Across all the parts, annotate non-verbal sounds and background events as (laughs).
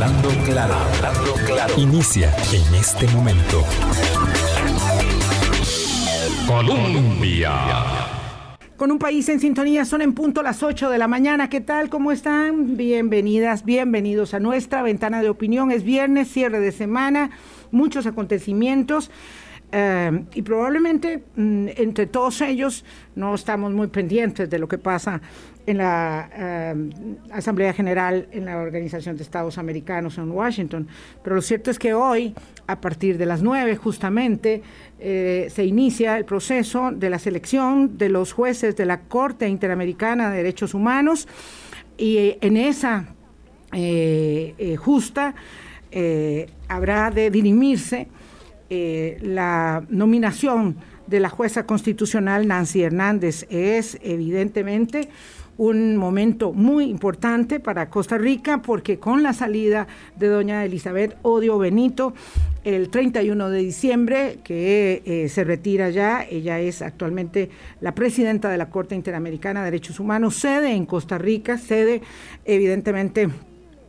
Hablando claro, hablando claro. Inicia en este momento. Colombia. Con un país en sintonía, son en punto las 8 de la mañana. ¿Qué tal? ¿Cómo están? Bienvenidas, bienvenidos a nuestra ventana de opinión. Es viernes, cierre de semana, muchos acontecimientos. Eh, y probablemente mm, entre todos ellos no estamos muy pendientes de lo que pasa en la eh, Asamblea General en la Organización de Estados Americanos en Washington. Pero lo cierto es que hoy, a partir de las 9 justamente, eh, se inicia el proceso de la selección de los jueces de la Corte Interamericana de Derechos Humanos y en esa justa habrá de dirimirse eh, la nominación de la jueza constitucional Nancy Hernández. Es evidentemente un momento muy importante para Costa Rica porque con la salida de doña Elizabeth Odio Benito el 31 de diciembre, que eh, se retira ya, ella es actualmente la presidenta de la Corte Interamericana de Derechos Humanos, sede en Costa Rica, sede evidentemente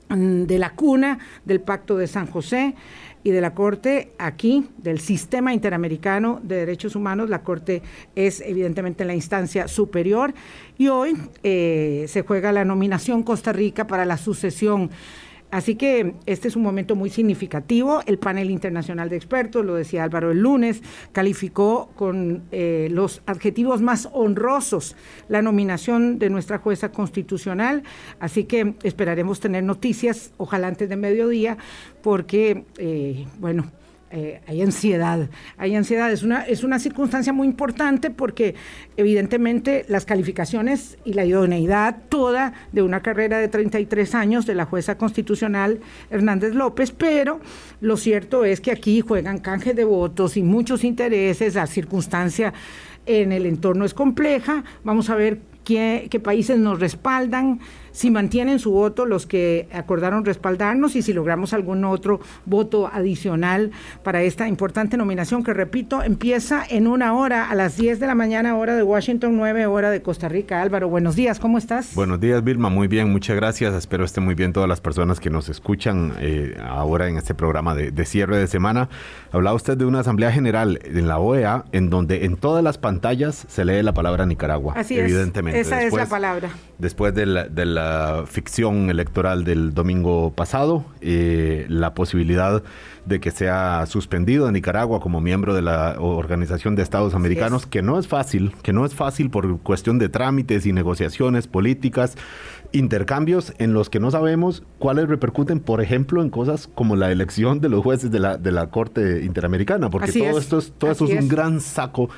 mm, de la cuna del Pacto de San José y de la Corte aquí, del Sistema Interamericano de Derechos Humanos. La Corte es evidentemente la instancia superior y hoy eh, se juega la nominación Costa Rica para la sucesión Así que este es un momento muy significativo. El panel internacional de expertos, lo decía Álvaro el lunes, calificó con eh, los adjetivos más honrosos la nominación de nuestra jueza constitucional. Así que esperaremos tener noticias, ojalá antes de mediodía, porque, eh, bueno, eh, hay ansiedad, hay ansiedad. Es una, es una circunstancia muy importante porque evidentemente las calificaciones y la idoneidad toda de una carrera de 33 años de la jueza constitucional Hernández López, pero lo cierto es que aquí juegan canjes de votos y muchos intereses, la circunstancia en el entorno es compleja, vamos a ver qué, qué países nos respaldan, si mantienen su voto los que acordaron respaldarnos y si logramos algún otro voto adicional para esta importante nominación que, repito, empieza en una hora a las 10 de la mañana, hora de Washington, 9 hora de Costa Rica. Álvaro, buenos días, ¿cómo estás? Buenos días, Vilma, muy bien, muchas gracias. Espero estén muy bien todas las personas que nos escuchan eh, ahora en este programa de, de cierre de semana. Hablaba usted de una asamblea general en la OEA en donde en todas las pantallas se lee la palabra Nicaragua. Así evidentemente. Esa es la palabra. Después de la, de la ficción electoral del domingo pasado, eh, la posibilidad de que sea suspendido en Nicaragua como miembro de la Organización de Estados Americanos, que no es fácil, que no es fácil por cuestión de trámites y negociaciones políticas, intercambios en los que no sabemos cuáles repercuten, por ejemplo, en cosas como la elección de los jueces de la, de la Corte Interamericana, porque todo esto es, todo esto es un gran saco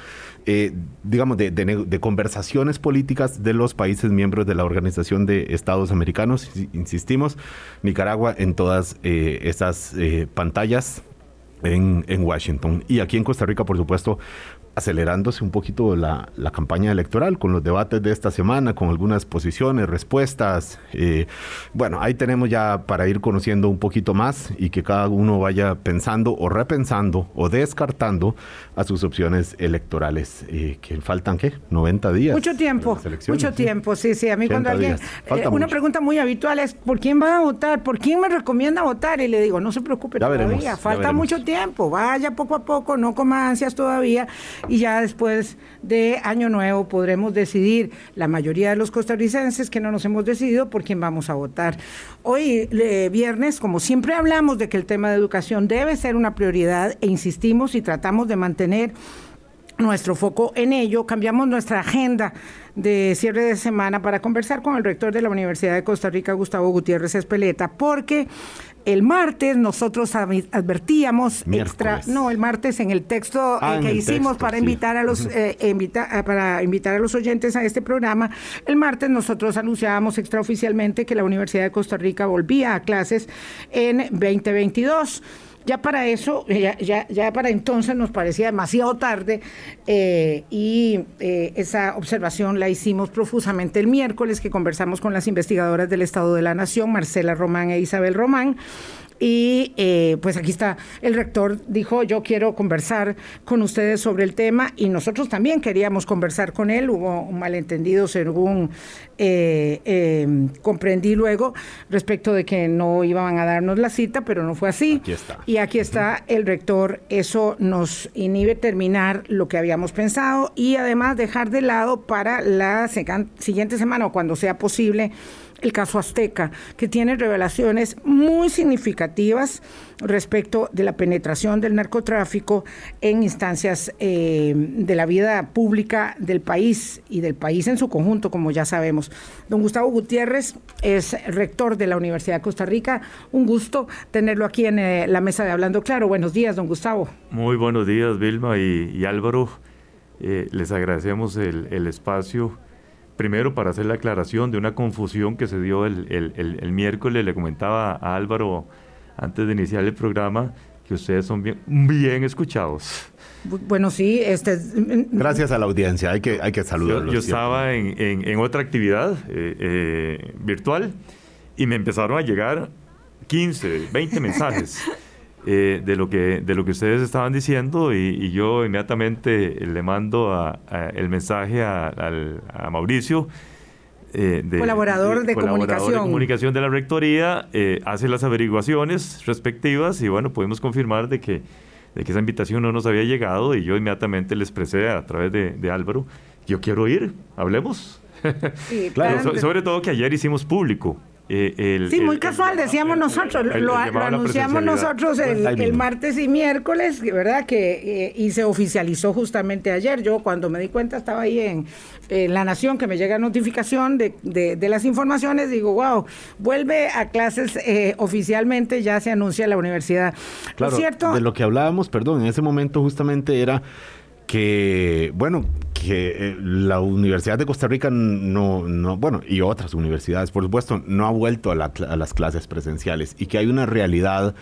eh, digamos, de, conversaciones políticas de los países miembros de la Organización de Estados Americanos. Insistimos, Nicaragua en todas eh, esas eh, pantallas en, Washington. Y aquí en Costa Rica, por supuesto, acelerándose un poquito la, la, campaña electoral con los debates de esta semana, con algunas posiciones, respuestas. Eh, bueno, ahí tenemos ya para ir conociendo un poquito más y que cada uno vaya pensando o repensando o descartando a sus opciones electorales. Eh, que faltan, ¿qué? 90 días. Mucho tiempo, mucho tiempo, sí, sí. A mí cuando alguien... Eh, una pregunta muy habitual es, ¿por quién va a votar? ¿Por quién me recomienda votar? Y le digo, no se preocupe todavía, falta mucho tiempo, vaya poco a poco, no coma ansias todavía y ya después de Año Nuevo podremos decidir, la mayoría de los costarricenses que no nos hemos decidido por quién vamos a votar. Hoy, viernes, como siempre hablamos de que el tema de educación debe ser una prioridad e insistimos y tratamos de mantener nuestro foco en ello, cambiamos nuestra agenda de cierre de semana para conversar con el rector de la Universidad de Costa Rica, Gustavo Gutiérrez Espeleta, porque el martes nosotros advertíamos extra, no, el martes en el texto eh, ah, que hicimos para invitar a los eh, ah, para invitar a los oyentes a este programa, el martes nosotros anunciábamos extraoficialmente que la Universidad de Costa Rica volvía a clases en 2022. Ya para eso, ya, para entonces nos parecía demasiado tarde eh, y eh, esa observación la hicimos profusamente el miércoles que conversamos con las investigadoras del Estado de la Nación, Marcela Román e Isabel Román. Y eh, pues aquí está, el rector dijo, yo quiero conversar con ustedes sobre el tema y nosotros también queríamos conversar con él, hubo un malentendido según eh, eh, comprendí luego respecto de que no iban a darnos la cita, pero no fue así. Aquí está. Y aquí está el rector, eso nos inhibe terminar lo que habíamos pensado y además dejar de lado para la siguiente semana o cuando sea posible el caso Azteca, que tiene revelaciones muy significativas respecto de la penetración del narcotráfico en instancias eh, de la vida pública del país y del país en su conjunto, como ya sabemos. Don Gustavo Gutiérrez es rector de la Universidad de Costa Rica. Un gusto tenerlo aquí en eh, la mesa de Hablando Claro. Buenos días, don Gustavo. Muy buenos días, Vilma y, Álvaro. Eh, les agradecemos el, el espacio primero para hacer la aclaración de una confusión que se dio el, el, miércoles, le comentaba a Álvaro antes de iniciar el programa que ustedes son bien, bien escuchados. Bueno, sí, este... Gracias a la audiencia, hay que, hay que saludarlos. Yo, estaba en, en, otra actividad eh, eh, virtual y me empezaron a llegar 15, 20 mensajes. (laughs) Eh, de, lo que, de lo que ustedes estaban diciendo y, yo inmediatamente le mando a, el mensaje a, Mauricio. Eh, de, colaborador, de, comunicación. de comunicación de la rectoría, eh, hace las averiguaciones respectivas y bueno, pudimos confirmar de que, de que esa invitación no nos había llegado y yo inmediatamente le expresé a través de, Álvaro, yo quiero ir, hablemos. (laughs) claro, sobre todo que ayer hicimos público eh, sí, muy casual, decíamos nosotros, lo, anunciamos nosotros el, martes y miércoles, ¿verdad? Que, eh, y se oficializó justamente ayer. Yo cuando me di cuenta estaba ahí en, La Nación, que me llega notificación de, de, las informaciones, digo, wow, vuelve a clases eh, oficialmente, ya se anuncia la universidad. Claro, cierto? de lo que hablábamos, perdón, en ese momento justamente era que, bueno, que eh, la Universidad de Costa Rica no, no, bueno, y otras universidades, por supuesto, no ha vuelto a, las clases presenciales y que hay una realidad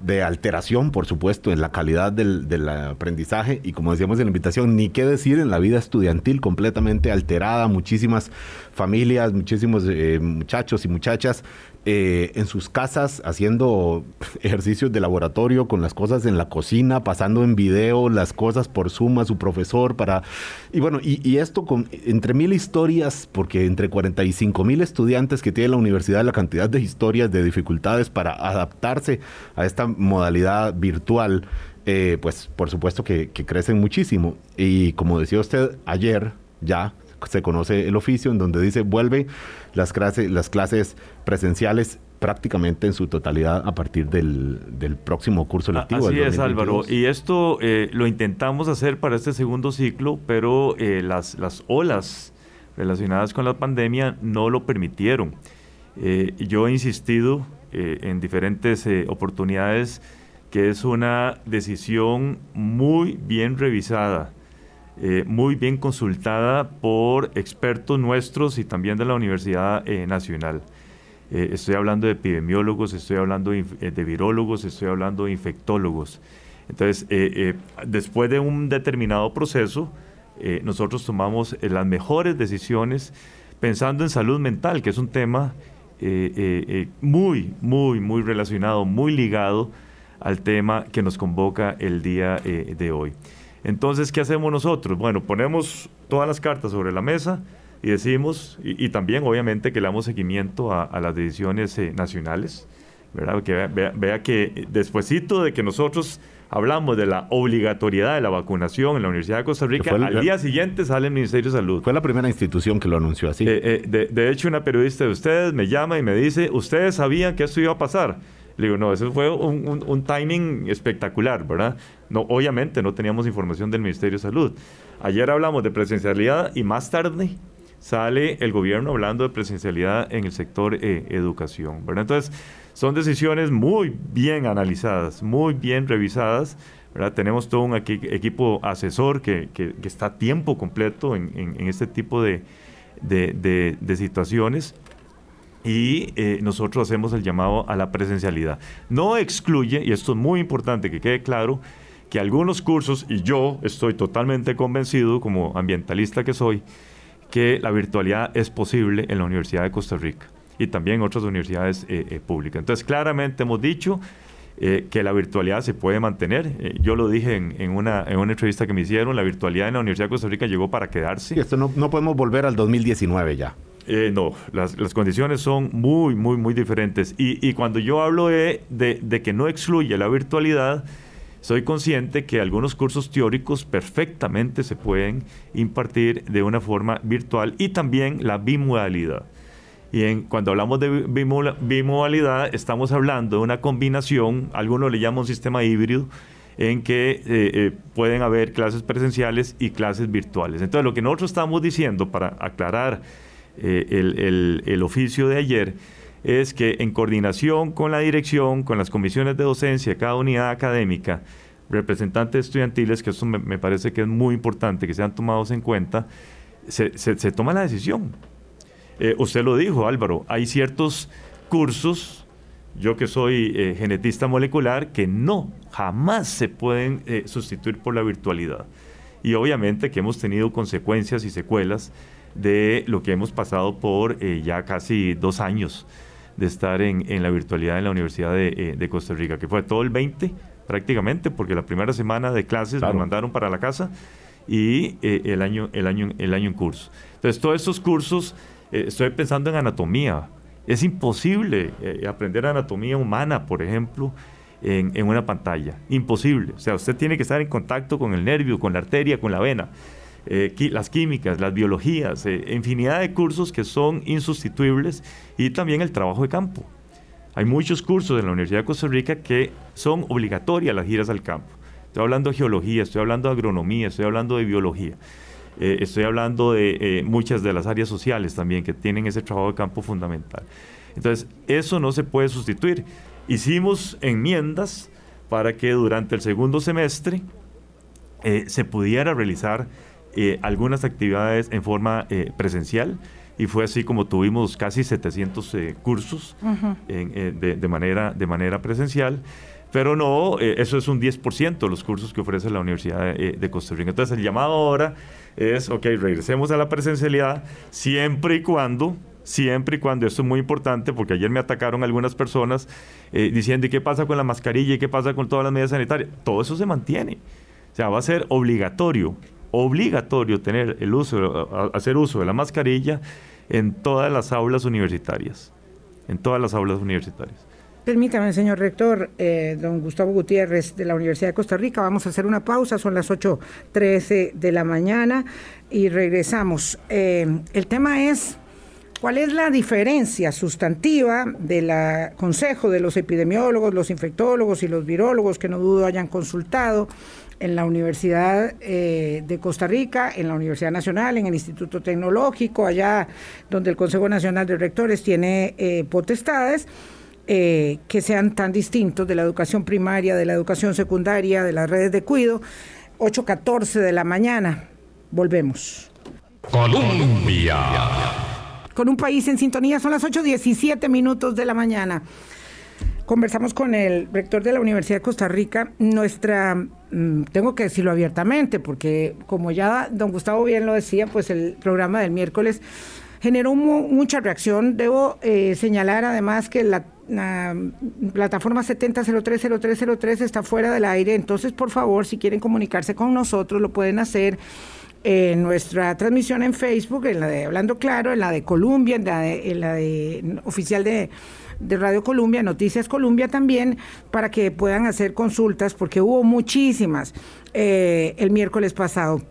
de alteración, por supuesto, en la calidad del, aprendizaje y como decíamos en la invitación, ni qué decir en la vida estudiantil completamente alterada, muchísimas familias, muchísimos eh, muchachos y muchachas eh, en sus casas haciendo (laughs) ejercicios de laboratorio con las cosas en la cocina, pasando en video las cosas por Zoom a su profesor para... Y bueno, y, esto con entre mil historias, porque entre 45 mil estudiantes que tiene la universidad, la cantidad de historias, de dificultades para adaptarse a esta modalidad virtual, eh, pues por supuesto que, que crecen muchísimo. Y como decía usted ayer, ya se conoce el oficio en donde dice vuelve las clases, las clases presenciales prácticamente en su totalidad a partir del, próximo curso lectivo. Así es, Álvaro. Y esto eh, lo intentamos hacer para este segundo ciclo, pero eh, las, las olas relacionadas con la pandemia no lo permitieron. Eh, yo he insistido en diferentes oportunidades que es una decisión muy bien revisada eh, muy bien consultada por expertos nuestros y también de la Universidad eh, Nacional. Eh, estoy hablando de epidemiólogos, estoy hablando de, virólogos, estoy hablando de infectólogos. Entonces, después de un determinado proceso, nosotros tomamos las mejores decisiones pensando en salud mental, que es un tema muy, muy, muy relacionado, muy ligado al tema que nos convoca el día de hoy. Entonces, ¿qué hacemos nosotros? Bueno, ponemos todas las cartas sobre la mesa y decimos, y, también obviamente que le damos seguimiento a, las decisiones eh, nacionales, ¿verdad? Que vea, que despuésito de que nosotros hablamos de la obligatoriedad de la vacunación en la Universidad de Costa Rica, al día siguiente sale el Ministerio de Salud. Fue la primera institución que lo anunció así. Eh, eh, de, hecho, una periodista de ustedes me llama y me dice, ¿ustedes sabían que esto iba a pasar? Le digo, no, eso fue un, timing espectacular, ¿verdad? No, obviamente no teníamos información del Ministerio de Salud. Ayer hablamos de presencialidad y más tarde sale el gobierno hablando de presencialidad en el sector eh, educación, ¿verdad? Entonces, son decisiones muy bien analizadas, muy bien revisadas, ¿verdad? Tenemos todo un equipo asesor que, está a tiempo completo en, este tipo de, de situaciones y eh, nosotros hacemos el llamado a la presencialidad. No excluye, y esto es muy importante que quede claro, que algunos cursos, y yo estoy totalmente convencido como ambientalista que soy, que la virtualidad es posible en la Universidad de Costa Rica. y también otras universidades públicas. Entonces, claramente hemos dicho que la virtualidad se puede mantener. yo lo dije en, una, en una entrevista que me hicieron, la virtualidad en la Universidad de Costa Rica llegó para quedarse. Y esto no, no podemos volver al 2019 ya. Eh, no, las, condiciones son muy, muy, muy diferentes. Y, cuando yo hablo de, que no excluye la virtualidad, soy consciente que algunos cursos teóricos perfectamente se pueden impartir de una forma virtual y también la bimodalidad. Y cuando hablamos de bimodalidad, estamos hablando de una combinación, algunos le llaman un sistema híbrido, en que eh, eh, pueden haber clases presenciales y clases virtuales. Entonces, lo que nosotros estamos diciendo para aclarar eh, el, oficio de ayer es que en coordinación con la dirección, con las comisiones de docencia cada unidad académica, representantes estudiantiles, que eso me, parece que es muy importante que sean tomados en cuenta, se, toma la decisión. Eh, usted lo dijo, Álvaro, hay ciertos cursos, yo que soy eh, genetista molecular, que no, jamás se pueden sustituir por la virtualidad. Y obviamente que hemos tenido consecuencias y secuelas de lo que hemos pasado por eh, ya casi dos años de estar en, en, la virtualidad en la Universidad de, eh, Costa Rica, que fue todo el 20 prácticamente, porque la primera semana de clases me mandaron para la casa y eh, el, año, el, año, el año en curso. Entonces, todos estos cursos, estoy pensando en anatomía. Es imposible aprender anatomía humana, por ejemplo, en, en, una pantalla. Imposible. O sea, usted tiene que estar en contacto con el nervio, con la arteria, con la vena. Eh, las químicas, las biologías, eh, infinidad de cursos que son insustituibles y también el trabajo de campo. Hay muchos cursos en la Universidad de Costa Rica que son obligatorias las giras al campo. Estoy hablando de geología, estoy hablando de agronomía, estoy hablando de biología. Eh, estoy hablando de muchas de las áreas sociales también que tienen ese trabajo de campo fundamental. Entonces, eso no se puede sustituir. Hicimos enmiendas para que durante el segundo semestre se pudiera realizar eh, algunas actividades en forma eh, presencial y fue así como tuvimos casi 700 eh, cursos de, manera, de manera presencial. Pero no, eso es un 10% de los cursos que ofrece la Universidad de, Costa Rica. Entonces el llamado ahora es, ok, regresemos a la presencialidad siempre y cuando siempre y cuando, esto es muy importante, porque ayer me atacaron algunas personas diciendo, ¿y qué pasa con la mascarilla? ¿Y qué pasa con todas las medidas sanitarias? Todo eso se mantiene. O sea, va a ser obligatorio obligatorio tener el uso, hacer uso de la mascarilla en todas las aulas universitarias, en todas las aulas universitarias. Permítame, señor rector, eh, don Gustavo Gutiérrez de la Universidad de Costa Rica, vamos a hacer una pausa, son las 8.13 de la mañana y regresamos. Eh, el tema es, ¿cuál es la diferencia sustantiva del consejo de los epidemiólogos, los infectólogos y los virólogos que no dudo hayan consultado? En la Universidad eh, de Costa Rica, en la Universidad Nacional, en el Instituto Tecnológico, allá donde el Consejo Nacional de Rectores tiene eh, potestades, eh, que sean tan distintos de la educación primaria, de la educación secundaria, de las redes de cuido. 8.14 de la mañana. Volvemos. Colombia. Con un país en sintonía, son las 8.17 minutos de la mañana. Conversamos con el rector de la Universidad de Costa Rica. Nuestra, tengo que decirlo abiertamente, porque como ya don Gustavo bien lo decía, pues el programa del miércoles generó mucha reacción. Debo eh, señalar además que la, plataforma 70030303 está fuera del aire, entonces por favor, si quieren comunicarse con nosotros, lo pueden hacer en nuestra transmisión en Facebook, en la de Hablando Claro, en la de Columbia, en la en la de oficial de de Radio Colombia, Noticias Colombia también, para que puedan hacer consultas, porque hubo muchísimas eh, el miércoles pasado.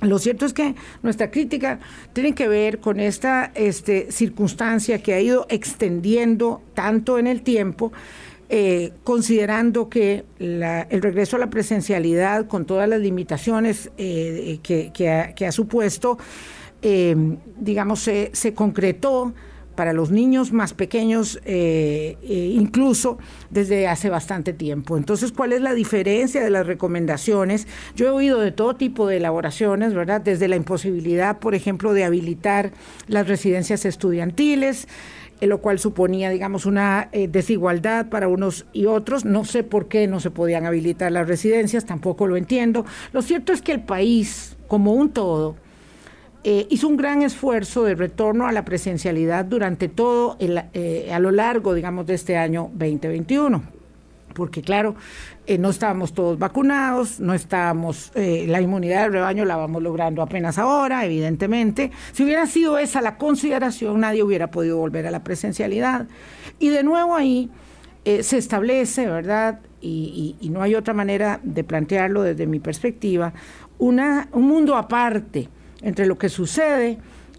Lo cierto es que nuestra crítica tiene que ver con esta este, circunstancia que ha ido extendiendo tanto en el tiempo, eh, considerando que el regreso a la presencialidad, con todas las limitaciones eh, que, ha, supuesto, digamos, se concretó para los niños más pequeños, eh, eh, incluso desde hace bastante tiempo. Entonces, ¿cuál es la diferencia de las recomendaciones? Yo he oído de todo tipo de elaboraciones, ¿verdad? Desde la imposibilidad, por ejemplo, de habilitar las residencias estudiantiles, eh, lo cual suponía, digamos, una desigualdad para unos y otros. No sé por qué no se podían habilitar las residencias, tampoco lo entiendo. Lo cierto es que el país, como un todo, eh, hizo un gran esfuerzo de retorno a la presencialidad durante todo, el, eh, a lo largo, digamos, de este año 2021. Porque claro, eh, no estábamos todos vacunados, no estábamos, la inmunidad del rebaño la vamos logrando apenas ahora, evidentemente. Si hubiera sido esa la consideración, nadie hubiera podido volver a la presencialidad. Y de nuevo ahí se establece, ¿verdad? Y, no hay otra manera de plantearlo desde mi perspectiva, un mundo aparte entre lo que sucede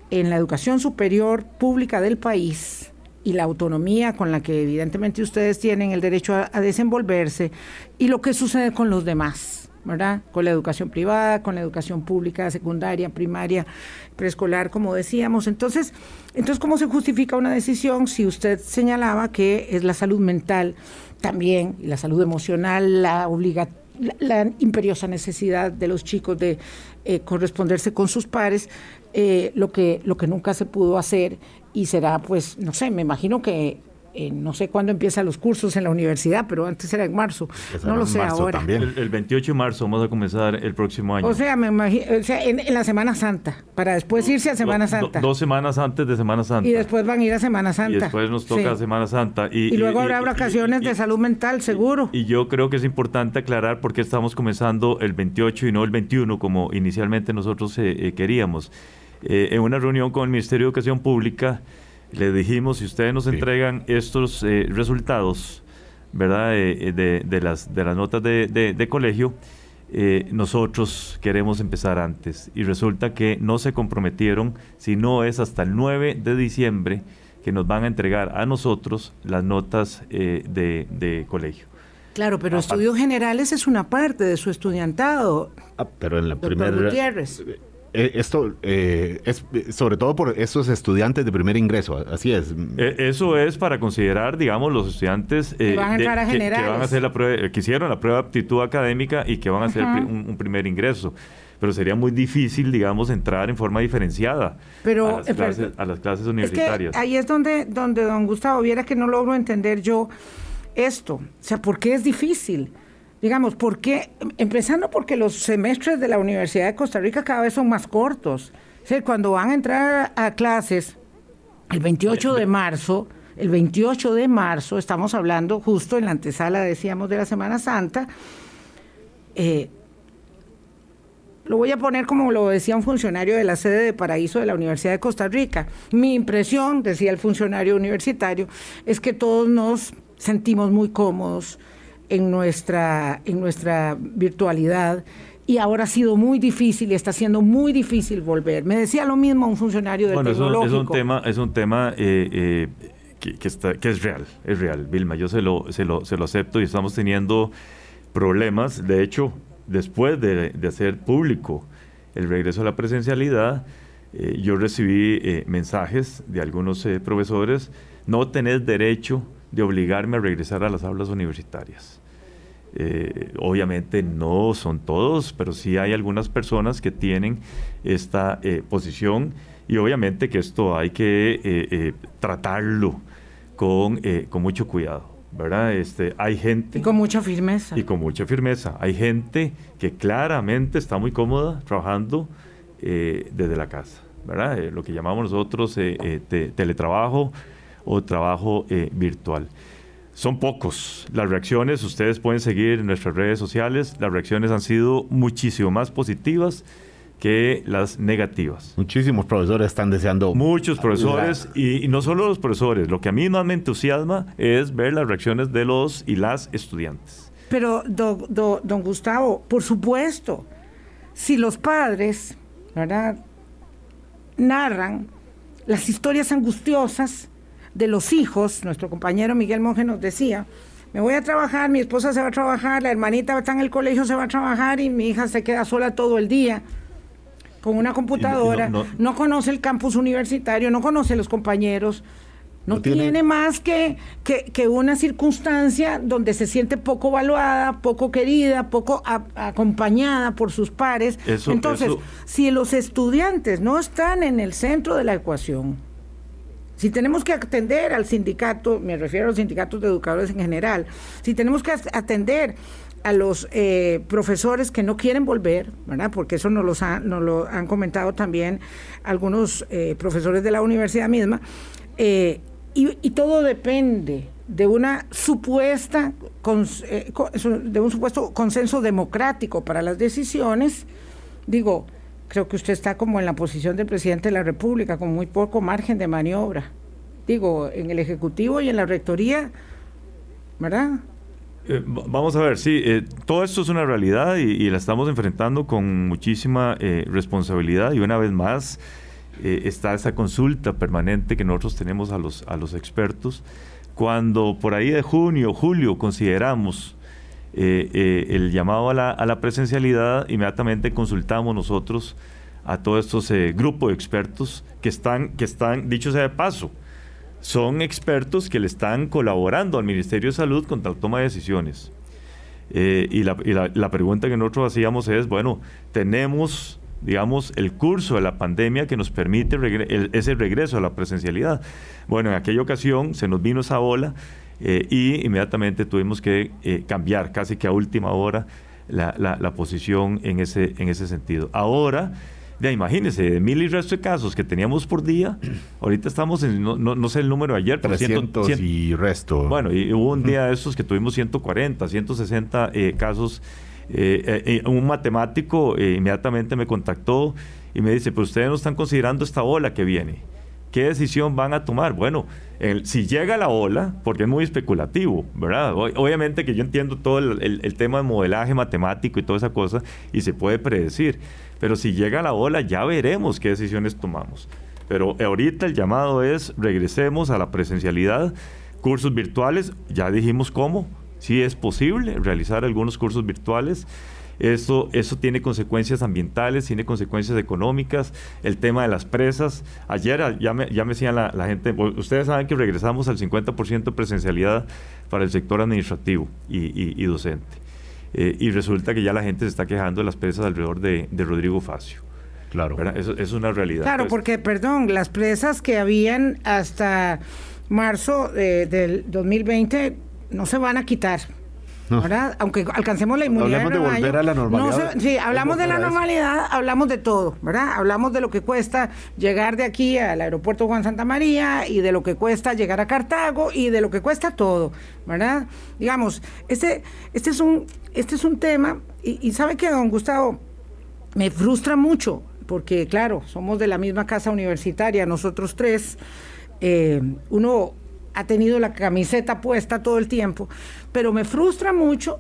en la educación superior pública del país y la autonomía con la que evidentemente ustedes tienen el derecho a, desenvolverse y lo que sucede con los demás, ¿verdad? Con la educación privada, con la educación pública, secundaria, primaria, preescolar, como decíamos. Entonces, entonces ¿cómo se justifica una decisión si usted señalaba que es la salud mental también y la salud emocional la obligación la, imperiosa necesidad de los chicos de eh, corresponderse con sus pares, eh, lo, que, lo que nunca se pudo hacer y será, pues, no sé, me imagino que no sé cuándo empiezan los cursos en la universidad, pero antes era en marzo. no lo sé ahora. El, 28 de marzo vamos a comenzar el próximo año. O sea, me imagino, o sea, en, la Semana Santa, para después irse a Semana Santa. dos semanas antes de Semana Santa. Y después van a ir a Semana Santa. Y después nos toca Semana Santa. Y, luego habrá vacaciones de salud mental, seguro. Y, yo creo que es importante aclarar por qué estamos comenzando el 28 y no el 21, como inicialmente nosotros eh, eh, queríamos. Eh, en una reunión con el Ministerio de Educación Pública, le dijimos, si ustedes nos entregan estos eh, resultados, ¿verdad? de, las, de las notas de, colegio, eh, nosotros queremos empezar antes. Y resulta que no se comprometieron, si no es hasta el 9 de diciembre que nos van a entregar a nosotros las notas eh, de, colegio. Claro, pero estudios generales es una parte de su estudiantado. Ah, pero en la primera eh, esto eh, es sobre todo por esos estudiantes de primer ingreso, así es. Eh, eso es para considerar, digamos, los estudiantes que van a entrar a que, van a hacer la prueba, que hicieron la prueba de aptitud académica y que van a hacer un, primer ingreso. Pero sería muy difícil, digamos, entrar en forma diferenciada pero, a, las clases, universitarias. ahí es donde, donde, don Gustavo, viera que no logro entender yo esto. O sea, ¿por qué es difícil? Digamos, ¿por qué? Empezando porque los semestres de la Universidad de Costa Rica cada vez son más cortos. cuando van a entrar a clases el 28 de marzo, el 28 de marzo, estamos hablando justo en la antesala, decíamos, de la Semana Santa, eh, lo voy a poner como lo decía un funcionario de la sede de Paraíso de la Universidad de Costa Rica. Mi impresión, decía el funcionario universitario, es que todos nos sentimos muy cómodos, en nuestra, en nuestra virtualidad y ahora ha sido muy difícil y está siendo muy difícil volver. Me decía lo mismo un funcionario del bueno, tecnológico. Es un, tema, es un tema eh, eh, que, está, que, es real, es real, Vilma. Yo se lo, se lo, se lo acepto y estamos teniendo problemas. De hecho, después de, de hacer público el regreso a la presencialidad, eh, yo recibí mensajes de algunos profesores, no tenés derecho de obligarme a regresar a las aulas universitarias. Eh, obviamente no son todos, pero sí hay algunas personas que tienen esta eh, posición y obviamente que esto hay que eh, tratarlo con, con mucho cuidado. ¿verdad? Este, hay gente... Y con mucha firmeza. Y con mucha firmeza. Hay gente que claramente está muy cómoda trabajando desde la casa, ¿verdad? lo que llamamos nosotros teletrabajo o trabajo virtual. Son pocos las reacciones, ustedes pueden seguir en nuestras redes sociales, las reacciones han sido muchísimo más positivas que las negativas. Muchísimos profesores están deseando. Muchos profesores, y, no solo los profesores, lo que a mí más me entusiasma es ver las reacciones de los y las estudiantes. Pero, don Gustavo, por supuesto, si los padres, ¿verdad?, narran las historias angustiosas de los hijos, nuestro compañero Miguel Monge nos decía, me voy a trabajar, mi esposa se va a trabajar, la hermanita está en el colegio, se va a trabajar y mi hija se queda sola todo el día con una computadora, no, conoce el campus universitario, no conoce los compañeros, no, tiene, más que, que, una circunstancia donde se siente poco valuada, poco querida, poco acompañada por sus pares. Entonces, si los estudiantes no están en el centro de la ecuación, si tenemos que atender al sindicato, me refiero a los sindicatos de educadores en general, si tenemos que atender a los eh, profesores que no quieren volver, ¿verdad? Porque eso nos, lo han comentado también algunos eh, profesores de la universidad misma. Eh, y, todo depende de una supuesta de un supuesto consenso democrático para las decisiones. Digo, creo que usted está como en la posición del presidente de la República, con muy poco margen de maniobra. Digo, en el Ejecutivo y en la Rectoría, ¿verdad? Eh, vamos a ver, sí, eh, todo esto es una realidad y, la estamos enfrentando con muchísima eh, responsabilidad y una vez más está esa consulta permanente que nosotros tenemos a los, a los expertos. Cuando por ahí de junio, julio consideramos el llamado a la, a la, presencialidad, inmediatamente consultamos nosotros a todos estos grupos de expertos que están, que están, dicho sea de paso, son expertos que le están colaborando al Ministerio de Salud con la toma de decisiones. Eh, y, la, pregunta que nosotros hacíamos es, bueno, tenemos, digamos, el curso de la pandemia que nos permite ese regreso a la presencialidad. Bueno, en aquella ocasión se nos vino esa ola eh, y inmediatamente tuvimos que eh, cambiar casi que a última hora la, la, posición en ese, en ese sentido. Ahora ya imagínense, de mil y resto de casos que teníamos por día, (clears throat) ahorita estamos en, no, sé el número de ayer, pero 300 y resto. Bueno, y hubo un día de esos que tuvimos 140, 160 eh, casos. Eh, eh, un matemático inmediatamente me contactó y me dice, pues ustedes no están considerando esta ola que viene. ¿Qué decisión van a tomar? Bueno, si llega la ola, porque es muy especulativo, ¿verdad? obviamente que yo entiendo todo el, el, tema de modelaje matemático y toda esa cosa y se puede predecir. Pero si llega la ola, ya veremos qué decisiones tomamos. Pero ahorita el llamado es regresemos a la presencialidad, cursos virtuales, ya dijimos cómo, si es posible realizar algunos cursos virtuales. Eso, eso tiene consecuencias ambientales, tiene consecuencias económicas, el tema de las presas. Ayer ya me, ya me decían la, gente, ustedes saben que regresamos al 50% presencialidad para el sector administrativo y docente. Eh, y resulta que ya la gente se está quejando de las presas alrededor de, Rodrigo Facio. Claro. Eso, es una realidad. Claro, pues. porque, perdón, las presas que habían hasta marzo del 2020 no se van a quitar. ¿Verdad? Aunque alcancemos la inmunidad. Hablamos de volver a la normalidad. sí, hablamos de la normalidad, hablamos de todo, ¿verdad? Hablamos de lo que cuesta llegar de aquí al aeropuerto Juan Santa María y de lo que cuesta llegar a Cartago y de lo que cuesta todo, ¿verdad? Digamos, este, este, es, un, este es un tema, y, sabe que, don Gustavo, me frustra mucho, porque claro, somos de la misma casa universitaria, nosotros tres, eh, uno ha tenido la camiseta puesta todo el tiempo, pero me frustra mucho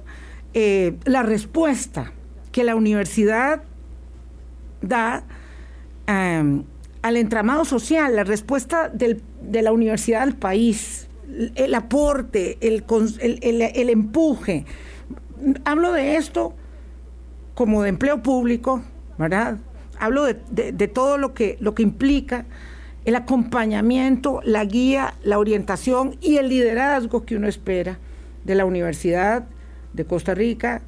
eh, la respuesta que la universidad da em, al entramado social, la respuesta de la universidad al país, el aporte, el, empuje. Hablo de esto como de empleo público, ¿verdad? Hablo de, todo lo que implica el acompañamiento, la guía, la orientación y el liderazgo que uno espera de la Universidad de Costa Rica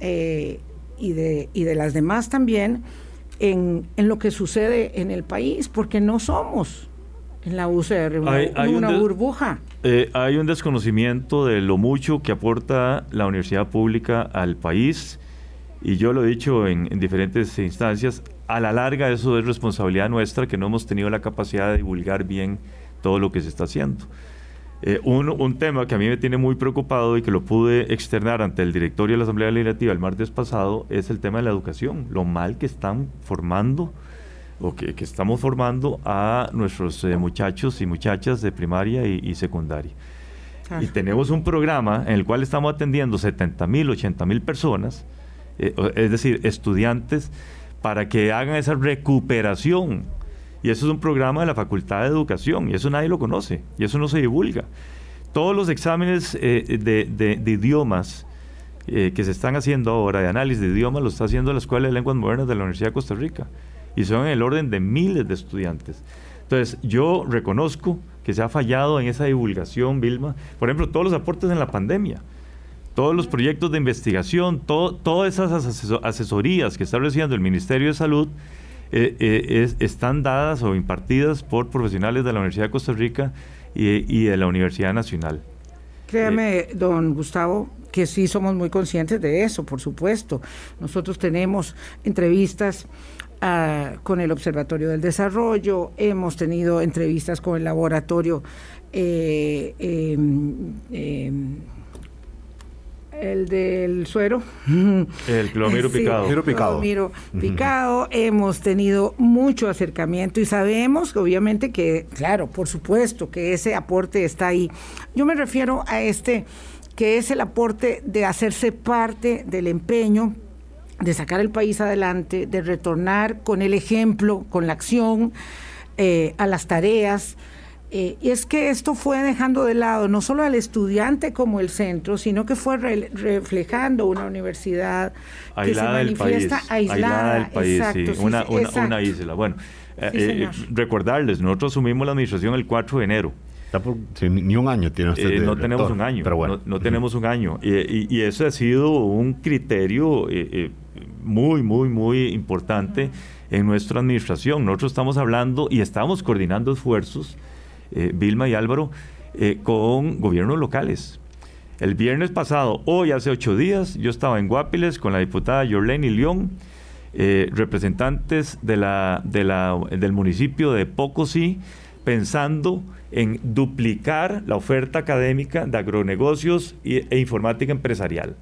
eh, y, de, y de las demás también en, lo que sucede en el país, porque no somos en la UCR una, burbuja. Eh, hay un desconocimiento de lo mucho que aporta la universidad pública al país y yo lo he dicho en, en diferentes instancias, a la larga eso es responsabilidad nuestra que no hemos tenido la capacidad de divulgar bien todo lo que se está haciendo. Eh, un, tema que a mí me tiene muy preocupado y que lo pude externar ante el directorio de la Asamblea Legislativa el martes pasado es el tema de la educación, lo mal que están formando o que, estamos formando a nuestros eh, muchachos y muchachas de primaria y, secundaria. Y tenemos un programa en el cual estamos atendiendo 70 mil, 80 mil personas, eh, es decir, estudiantes para que hagan esa recuperación. Y eso es un programa de la Facultad de Educación, y eso nadie lo conoce, y eso no se divulga. Todos los exámenes eh, de, idiomas eh, que se están haciendo ahora, de análisis de idiomas, los está haciendo la Escuela de Lenguas Modernas de la Universidad de Costa Rica, y son en el orden de miles de estudiantes. Entonces, yo reconozco que se ha fallado en esa divulgación, Vilma. Por ejemplo, todos los aportes en la pandemia todos los proyectos de investigación, todas esas asesorías que está recibiendo el Ministerio de Salud eh, eh, están dadas o impartidas por profesionales de la Universidad de Costa Rica y, de la Universidad Nacional. Créame, don Gustavo, que sí somos muy conscientes de eso, por supuesto. Nosotros tenemos entrevistas ah, con el Observatorio del Desarrollo, hemos tenido entrevistas con el laboratorio. Eh, em, em, el del suero. El clomiro picado. Picado. picado. Hemos tenido mucho acercamiento y sabemos, obviamente, que, claro, por supuesto, que ese aporte está ahí. Yo me refiero a este, que es el aporte de hacerse parte del empeño de sacar el país adelante, de retornar con el ejemplo, con la acción, eh, a las tareas eh, y es que esto fue dejando de lado no solo al estudiante como el centro, sino que fue reflejando una universidad que se manifiesta aislada, del país, una, una, isla. Bueno, eh, eh, recordarles, nosotros asumimos la administración el 4 de enero. ni un año tiene usted. no tenemos un año, pero bueno. no, tenemos un año. Y, y, eso ha sido un criterio muy, muy, muy importante en nuestra administración. Nosotros estamos hablando y estamos coordinando esfuerzos eh, Vilma y Álvaro, eh, con gobiernos locales. El viernes pasado, hoy hace ocho días, yo estaba en Guapiles con la diputada Yorleni León, eh, representantes del municipio de Pocosí, pensando en duplicar la oferta académica de agronegocios e informática empresarial.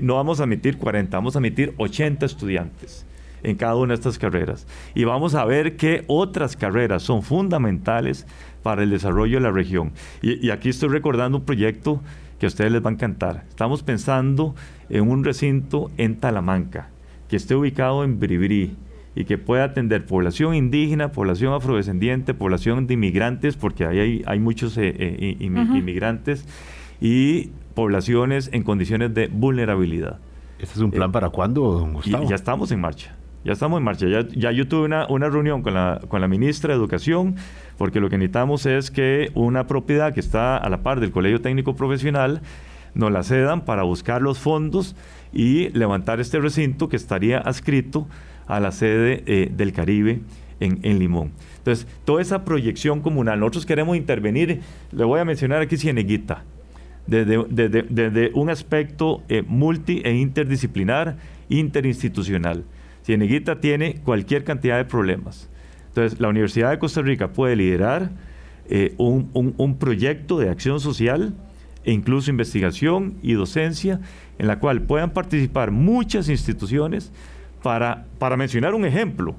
no vamos a admitir 40, vamos a admitir 80 estudiantes en cada una de estas carreras. Y vamos a ver qué otras carreras son fundamentales para el desarrollo de la región. Y, aquí estoy recordando un proyecto que a ustedes les va a encantar. Estamos pensando en un recinto en Talamanca, que esté ubicado en Bribri y que pueda atender población indígena, población afrodescendiente, población de inmigrantes, porque ahí hay, hay muchos eh, eh, inmigrantes, y poblaciones en condiciones de vulnerabilidad. ¿Este es un plan eh, para cuándo, don Gustavo? ya estamos en marcha. Ya estamos en marcha. Ya, yo tuve una, una reunión con la, con la ministra de Educación, porque lo que necesitamos es que una propiedad que está a la par del Colegio Técnico Profesional nos la cedan para buscar los fondos y levantar este recinto que estaría adscrito a la sede eh, del Caribe en, en, Limón. Entonces, toda esa proyección comunal, nosotros queremos intervenir, le voy a mencionar aquí Cieneguita, desde, desde, un aspecto eh, multi e interdisciplinar, interinstitucional. Cieneguita tiene cualquier cantidad de problemas. Entonces, la Universidad de Costa Rica puede liderar eh, un, proyecto de acción social e incluso investigación y docencia en la cual puedan participar muchas instituciones para, para mencionar un ejemplo.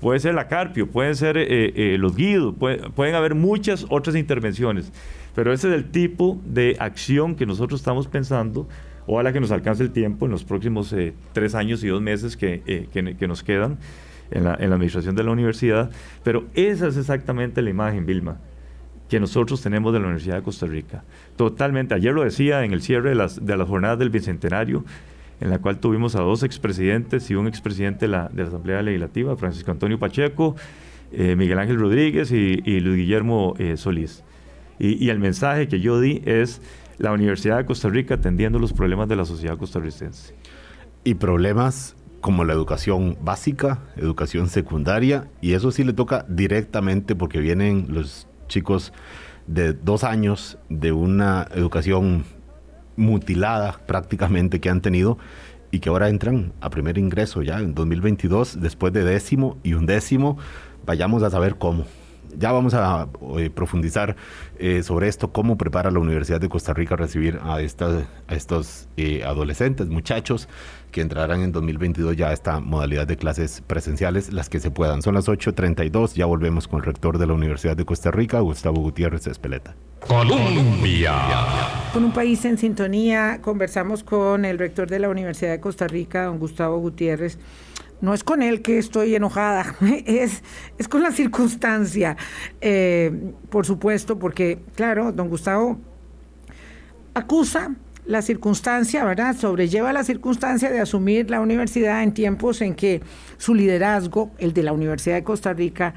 Puede ser la Carpio, pueden ser eh, eh, los Guidos, pueden haber muchas otras intervenciones, pero ese es el tipo de acción que nosotros estamos pensando Ojalá que nos alcance el tiempo en los próximos eh, tres años y dos meses que, eh, que, nos quedan en la, en la, administración de la universidad. Pero esa es exactamente la imagen, Vilma, que nosotros tenemos de la Universidad de Costa Rica. Totalmente. Ayer lo decía en el cierre de las, de jornadas del Bicentenario, en la cual tuvimos a dos expresidentes y un expresidente de la, de la Asamblea Legislativa, Francisco Antonio Pacheco, eh, Miguel Ángel Rodríguez y, Luis Guillermo Solís. Y, y el mensaje que yo di es la Universidad de Costa Rica atendiendo los problemas de la sociedad costarricense. Y problemas como la educación básica, educación secundaria, y eso sí le toca directamente porque vienen los chicos de dos años de una educación mutilada prácticamente que han tenido y que ahora entran a primer ingreso ya en 2022 después de décimo y un décimo. Vayamos a saber cómo ya vamos a eh, profundizar eh, sobre esto, cómo prepara la Universidad de Costa Rica a recibir a, estas, a estos eh, adolescentes, muchachos que entrarán en 2022 ya a esta modalidad de clases presenciales, las que se puedan. Son las 8.32, ya volvemos con el rector de la Universidad de Costa Rica, Gustavo Gutiérrez Espeleta. Colombia. Con un país en sintonía, conversamos con el rector de la Universidad de Costa Rica, don Gustavo Gutiérrez no es con él que estoy enojada, (laughs) es, es con la circunstancia, eh, por supuesto, porque, claro, don Gustavo acusa la circunstancia, ¿verdad? Sobrelleva la circunstancia de asumir la universidad en tiempos en que su liderazgo, el de la Universidad de Costa Rica,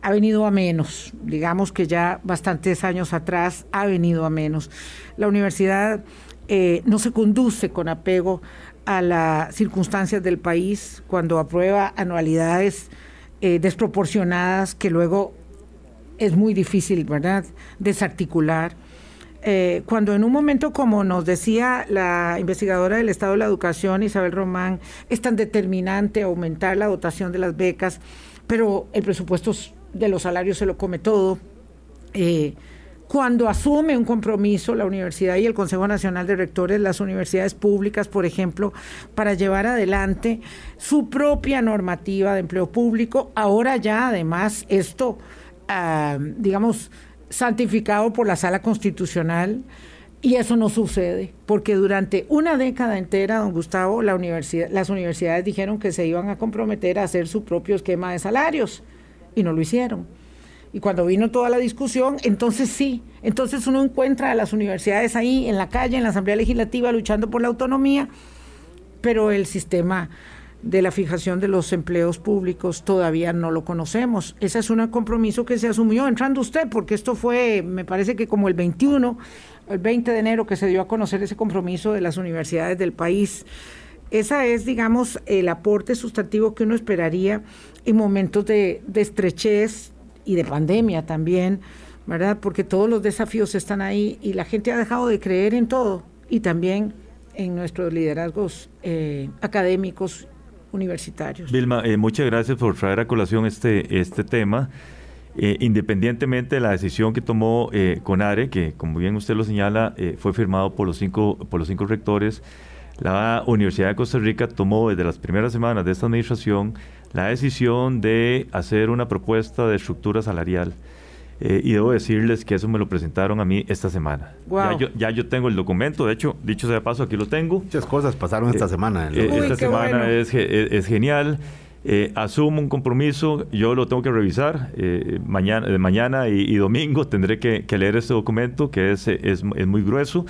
ha venido a menos. Digamos que ya bastantes años atrás ha venido a menos. La universidad eh, no se conduce con apego a las circunstancias del país, cuando aprueba anualidades eh, desproporcionadas que luego es muy difícil, ¿verdad?, desarticular. eh, cuando en un momento, como nos decía la investigadora del Estado de la Educación, Isabel Román, es tan determinante aumentar la dotación de las becas, pero el presupuesto de los salarios se lo come todo. Eh, cuando asume un compromiso la universidad y el Consejo Nacional de Rectores, las universidades públicas, por ejemplo, para llevar adelante su propia normativa de empleo público, ahora ya además esto, ah, digamos, santificado por la Sala Constitucional. Y eso no sucede, porque durante una década entera, don Gustavo, la universidad, las universidades dijeron que se iban a comprometer a hacer su propio esquema de salarios y no lo hicieron. Y cuando vino toda la discusión, entonces sí, entonces uno encuentra a las universidades ahí en la calle, en la Asamblea Legislativa, luchando por la autonomía, pero el sistema de la fijación de los empleos públicos todavía no lo conocemos. Ese es un compromiso que se asumió entrando usted, porque esto fue, me parece que como el 21, el 20 de enero que se dio a conocer ese compromiso de las universidades del país. Esa es, digamos, el aporte sustantivo que uno esperaría en momentos de, de estrechez y de pandemia también, ¿verdad? Porque todos los desafíos están ahí y la gente ha dejado de creer en todo y también en nuestros liderazgos eh, académicos universitarios. Vilma, eh, muchas gracias por traer a colación este, este tema. Eh, independientemente de la decisión que tomó CONARE, que como bien usted lo señala, fue firmado por los, cinco, por los cinco rectores, la Universidad de Costa Rica tomó desde las primeras semanas de esta administración la decisión de hacer una propuesta de estructura salarial. Eh, y debo decirles que eso me lo presentaron a mí esta semana. Ya, yo, ya, yo, tengo el documento, de hecho, dicho sea de paso, aquí lo tengo. Muchas cosas pasaron esta eh, semana. Eh, esta semana bueno. es, es, genial. asumo un compromiso, yo lo tengo que revisar. mañana mañana y, y, domingo tendré que, que, leer este documento que es, es, es muy grueso.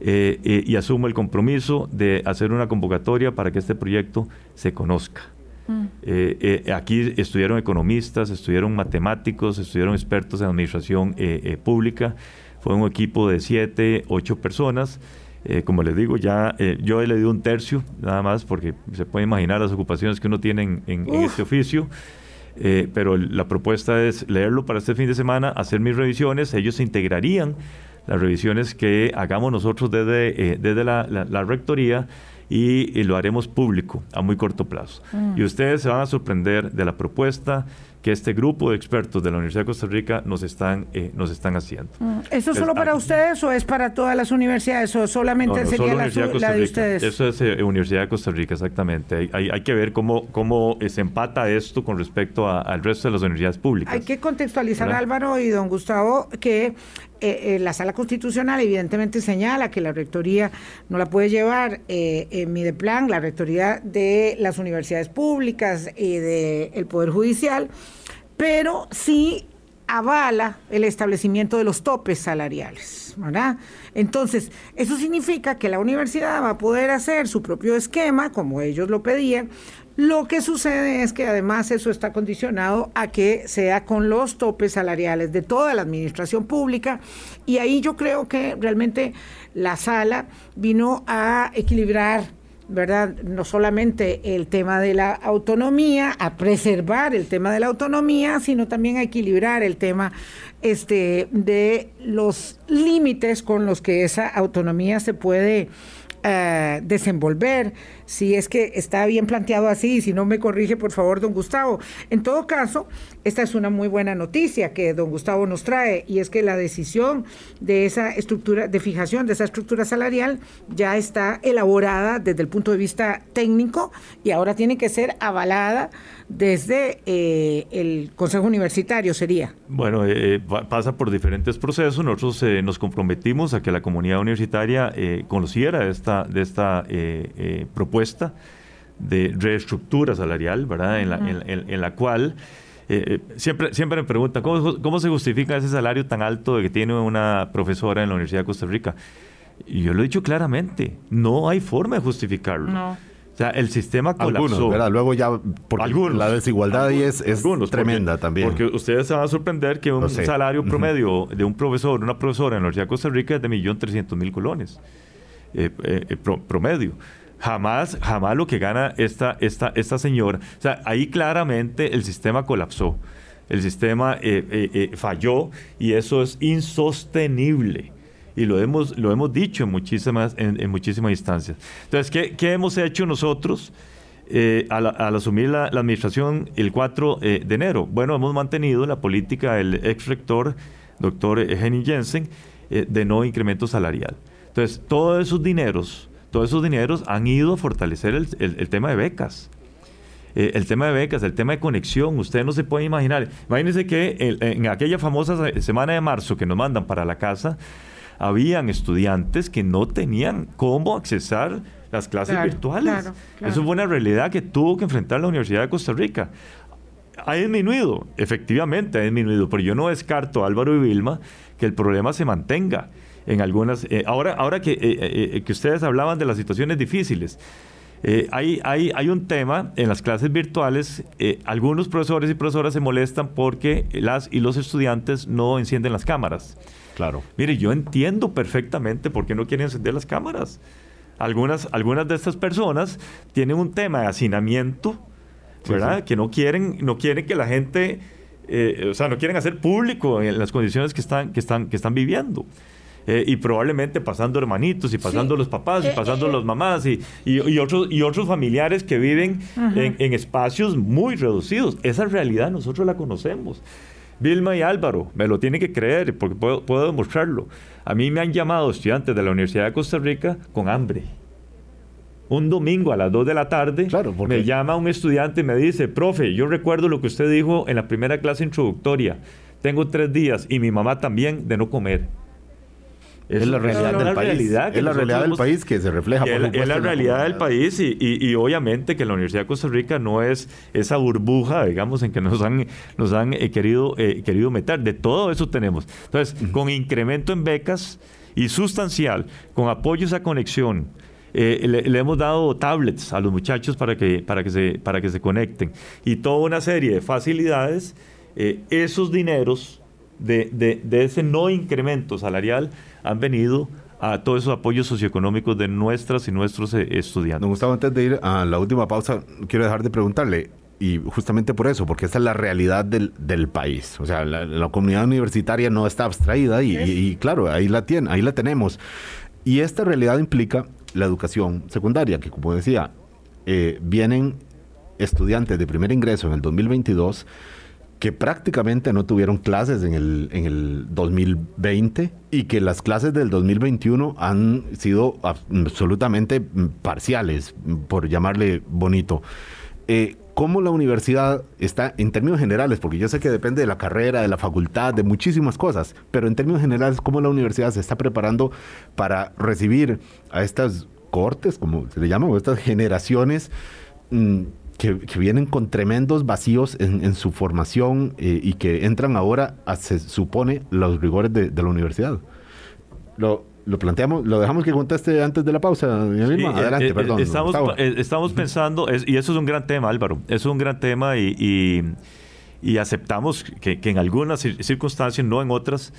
y asumo el compromiso de hacer una convocatoria para que este proyecto se conozca. Mm. Eh, eh, aquí estudiaron economistas, estudiaron matemáticos, estudiaron expertos en administración eh, pública. Fue un equipo de siete, ocho personas. como les digo, ya yo he leído un tercio, nada más, porque se puede imaginar las ocupaciones que uno tiene en, en, en este oficio. pero la propuesta es leerlo para este fin de semana, hacer mis revisiones. Ellos se integrarían las revisiones que hagamos nosotros desde, desde la, la, la rectoría y, y, lo haremos público a muy corto plazo. Mm. Y ustedes se van a sorprender de la propuesta que este grupo de expertos de la Universidad de Costa Rica nos están, eh, nos están haciendo. Mm. ¿Eso es solo para ustedes o es para todas las universidades o solamente no, no, sería la, de, la de ustedes? Eso es eh, Universidad de Costa Rica, exactamente. Hay, hay, hay que ver cómo, cómo se empata esto con respecto a, al resto de las universidades públicas. Hay que contextualizar, ¿verdad? Álvaro y don Gustavo, que eh, eh, la sala constitucional evidentemente señala que la rectoría no la puede llevar eh, en Mideplan, la rectoría de las universidades públicas y del Poder Judicial, pero sí avala el establecimiento de los topes salariales. Entonces, eso significa que la universidad va a poder hacer su propio esquema, como ellos lo pedían, lo que sucede es que además eso está condicionado a que sea con los topes salariales de toda la administración pública y ahí yo creo que realmente la sala vino a equilibrar ¿verdad? No solamente el tema de la autonomía, a preservar el tema de la autonomía, sino también a equilibrar el tema este, de los límites con los que esa autonomía se puede uh, desenvolver, si es que está bien planteado así, si no me corrige por favor don Gustavo. En todo caso, esta es una muy buena noticia que don Gustavo nos trae y es que la decisión de esa estructura, de fijación de esa estructura salarial ya está elaborada desde el punto de vista técnico y ahora tiene que ser avalada desde eh, el Consejo Universitario, sería. Bueno, eh, pasa por diferentes procesos. Nosotros eh, nos comprometimos a que la comunidad universitaria eh, conociera esta, de esta propuesta de reestructura salarial, ¿verdad? En la, en, en, en la cual eh, siempre, siempre me preguntan, ¿cómo, ¿cómo, se justifica ese salario tan alto que tiene una profesora en la Universidad de Costa Rica? Y yo lo he dicho claramente, no hay forma de justificarlo. No. O sea, el sistema colapsó. Algunos, ¿verdad? Luego ya, porque algunos, la desigualdad algunos, ahí es, es algunos, tremenda porque, también. Porque ustedes se van a sorprender que un no sé. salario promedio uh -huh. de un profesor, una profesora en la Universidad de Costa Rica es de 1.300.000 colones eh, eh, pro, promedio jamás, jamás lo que gana esta, esta, esta señora. O sea, ahí claramente el sistema colapsó, el sistema eh, eh, eh, falló y eso es insostenible. y lo hemos, lo hemos dicho en muchísimas, en, muchísimas instancias. Entonces, ¿qué, qué hemos hecho nosotros? Eh, al, asumir la, administración el 4 eh, de enero. Bueno, hemos mantenido la política del ex rector, doctor Henning Jensen, de no incremento salarial. Entonces, todos esos dineros, todos esos dineros han ido a fortalecer el, tema de becas. el tema de becas, el tema de conexión, usted no se puede imaginar. Imagínense que en aquella famosa semana de marzo que nos mandan para la casa, habían estudiantes que no tenían cómo accesar las clases virtuales. Eso fue una realidad que tuvo que enfrentar la Universidad de Costa Rica. Ha disminuido, efectivamente ha disminuido, pero yo no descarto, Álvaro y Vilma, que el problema se mantenga en algunas... Eh, ahora ahora que, eh, eh, que ustedes hablaban de las situaciones difíciles, hay, hay, hay, un tema en las clases virtuales, algunos profesores y profesoras se molestan porque las y los estudiantes no encienden las cámaras. Claro. Mire, yo entiendo perfectamente por qué no quieren encender las cámaras. Algunas, algunas de estas personas tienen un tema de hacinamiento, ¿verdad? Que no quieren, no quieren que la gente, eh, o sea, no quieren hacer público en las condiciones que están, que están, que están viviendo. Eh, y probablemente pasando hermanitos y pasando los papás y eh, pasando los mamás y, y, otros, y otros familiares que viven en, en, espacios muy reducidos. Esa realidad nosotros la conocemos. Vilma y Álvaro, me lo tienen que creer porque puedo, puedo demostrarlo. A mí me han llamado estudiantes de la Universidad de Costa Rica con hambre. Un domingo a las 2 de la tarde me llama un estudiante y me dice, profe, yo recuerdo lo que usted dijo en la primera clase introductoria. Tengo tres días y mi mamá también de no comer. Es, la realidad del país. es la realidad del país que se refleja. Por es, es la realidad del país y, y, obviamente que la Universidad de Costa Rica no es esa burbuja, digamos, en que nos han, nos han eh, querido, eh, querido meter. De todo eso tenemos. Entonces, con incremento en becas y sustancial, con apoyo a esa conexión, eh, le, hemos dado tablets a los muchachos para que, para que, se, para que se conecten y toda una serie de facilidades. esos dineros de, de, ese no incremento salarial han venido a todos esos apoyos socioeconómicos de nuestras y nuestros eh, estudiantes. Don Gustavo, antes de ir a la última pausa, quiero dejar de preguntarle, y justamente por eso, porque esta es la realidad del, del país. O sea, la, comunidad universitaria no está abstraída y, claro, ahí la, tiene, ahí la tenemos. Y esta realidad implica la educación secundaria, que como decía, eh, vienen estudiantes de primer ingreso en el 2022 que prácticamente no tuvieron clases en el, en el 2020 y que las clases del 2021 han sido absolutamente parciales, por llamarle bonito. Eh, ¿Cómo la universidad está, en términos generales, porque yo sé que depende de la carrera, de la facultad, de muchísimas cosas, pero en términos generales, ¿cómo la universidad se está preparando para recibir a estas cortes, como se le llama, o estas generaciones? Mm, que, vienen con tremendos vacíos en, su formación eh, y que entran ahora a, se supone, los rigores de, la universidad. Lo, lo planteamos, lo dejamos que conteste antes de la pausa, eh, Adelante, eh, perdón. Estamos, pensando, y eso es un gran tema, Álvaro, es un gran tema y, y, aceptamos que, que, en algunas circunstancias, no en otras,